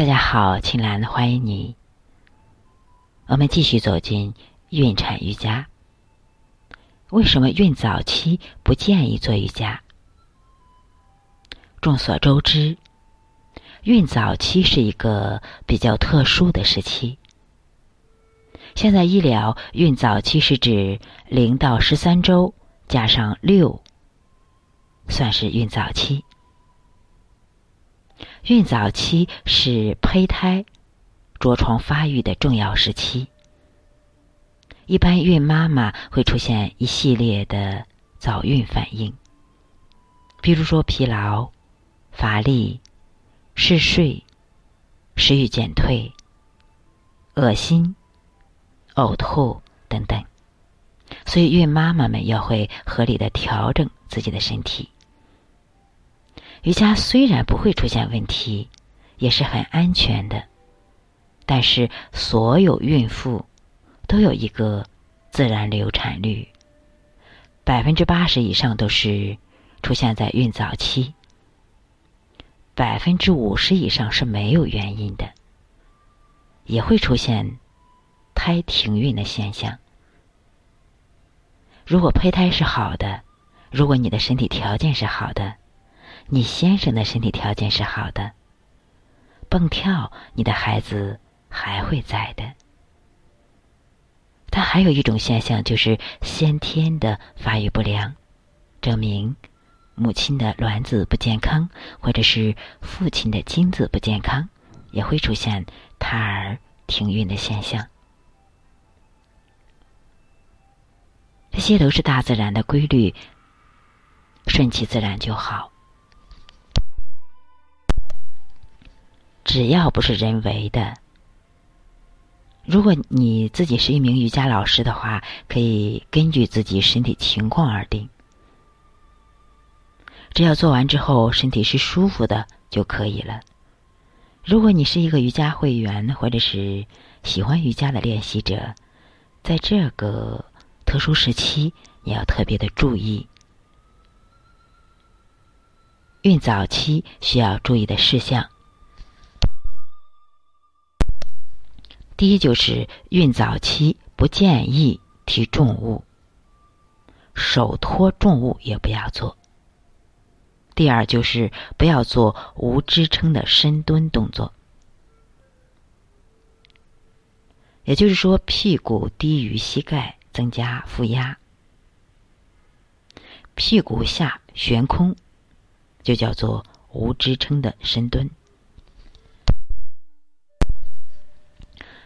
大家好，青兰欢迎你。我们继续走进孕产瑜伽。为什么孕早期不建议做瑜伽？众所周知，孕早期是一个比较特殊的时期。现在医疗孕早期是指零到十三周加上六，算是孕早期。孕早期是胚胎着床发育的重要时期，一般孕妈妈会出现一系列的早孕反应，比如说疲劳、乏力、嗜睡、食欲减退、恶心、呕吐等等，所以孕妈妈们要会合理的调整自己的身体。瑜伽虽然不会出现问题，也是很安全的，但是所有孕妇都有一个自然流产率，百分之八十以上都是出现在孕早期，百分之五十以上是没有原因的，也会出现胎停孕的现象。如果胚胎是好的，如果你的身体条件是好的。你先生的身体条件是好的，蹦跳，你的孩子还会在的。他还有一种现象，就是先天的发育不良，证明母亲的卵子不健康，或者是父亲的精子不健康，也会出现胎儿停孕的现象。这些都是大自然的规律，顺其自然就好。只要不是人为的，如果你自己是一名瑜伽老师的话，可以根据自己身体情况而定。只要做完之后身体是舒服的就可以了。如果你是一个瑜伽会员或者是喜欢瑜伽的练习者，在这个特殊时期，你要特别的注意孕早期需要注意的事项。第一就是孕早期不建议提重物，手托重物也不要做。第二就是不要做无支撑的深蹲动作，也就是说屁股低于膝盖，增加负压，屁股下悬空，就叫做无支撑的深蹲。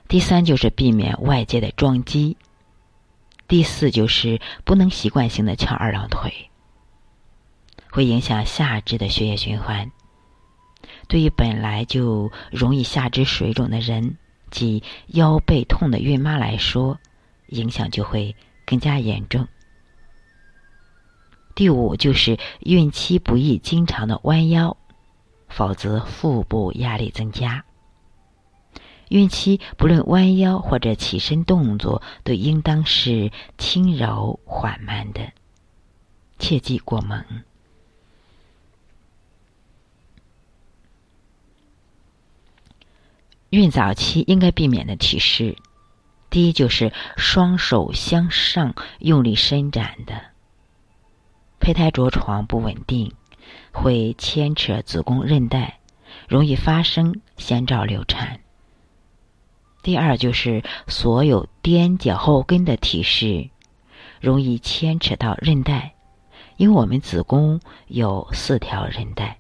第三就是避免外界的撞击，第四就是不能习惯性的翘二郎腿，会影响下肢的血液循环。对于本来就容易下肢水肿的人及腰背痛的孕妈来说，影响就会更加严重。第五就是孕期不宜经常的弯腰，否则腹部压力增加。孕期不论弯腰或者起身动作，都应当是轻柔缓慢的，切忌过猛。孕早期应该避免的体式，第一就是双手向上用力伸展的，胚胎着床不稳定，会牵扯子宫韧带，容易发生先兆流产。第二就是所有踮脚后跟的体式，容易牵扯到韧带，因为我们子宫有四条韧带。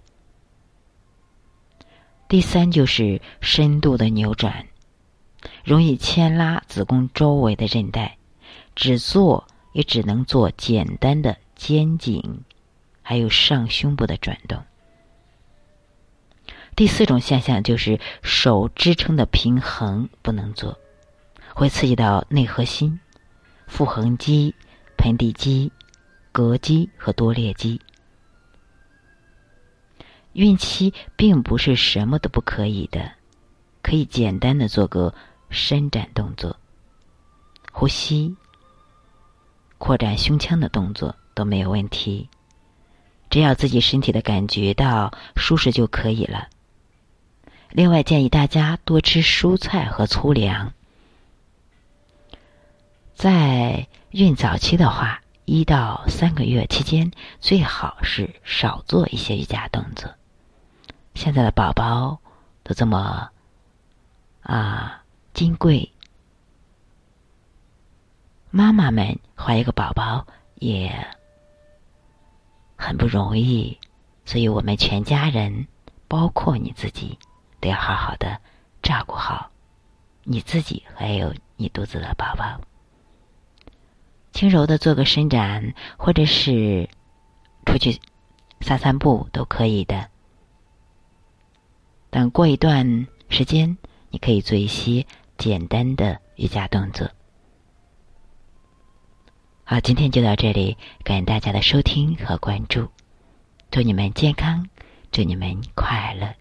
第三就是深度的扭转，容易牵拉子宫周围的韧带，只做也只能做简单的肩颈，还有上胸部的转动。第四种现象就是手支撑的平衡不能做，会刺激到内核心、腹横肌、盆底肌、膈肌和多裂肌。孕期并不是什么都不可以的，可以简单的做个伸展动作、呼吸、扩展胸腔的动作都没有问题，只要自己身体的感觉到舒适就可以了。另外，建议大家多吃蔬菜和粗粮。在孕早期的话，一到三个月期间，最好是少做一些瑜伽动作。现在的宝宝都这么啊金贵，妈妈们怀一个宝宝也很不容易，所以我们全家人，包括你自己。得要好好的照顾好你自己，还有你肚子的宝宝。轻柔的做个伸展，或者是出去散散步都可以的。等过一段时间，你可以做一些简单的瑜伽动作。好，今天就到这里，感谢大家的收听和关注，祝你们健康，祝你们快乐。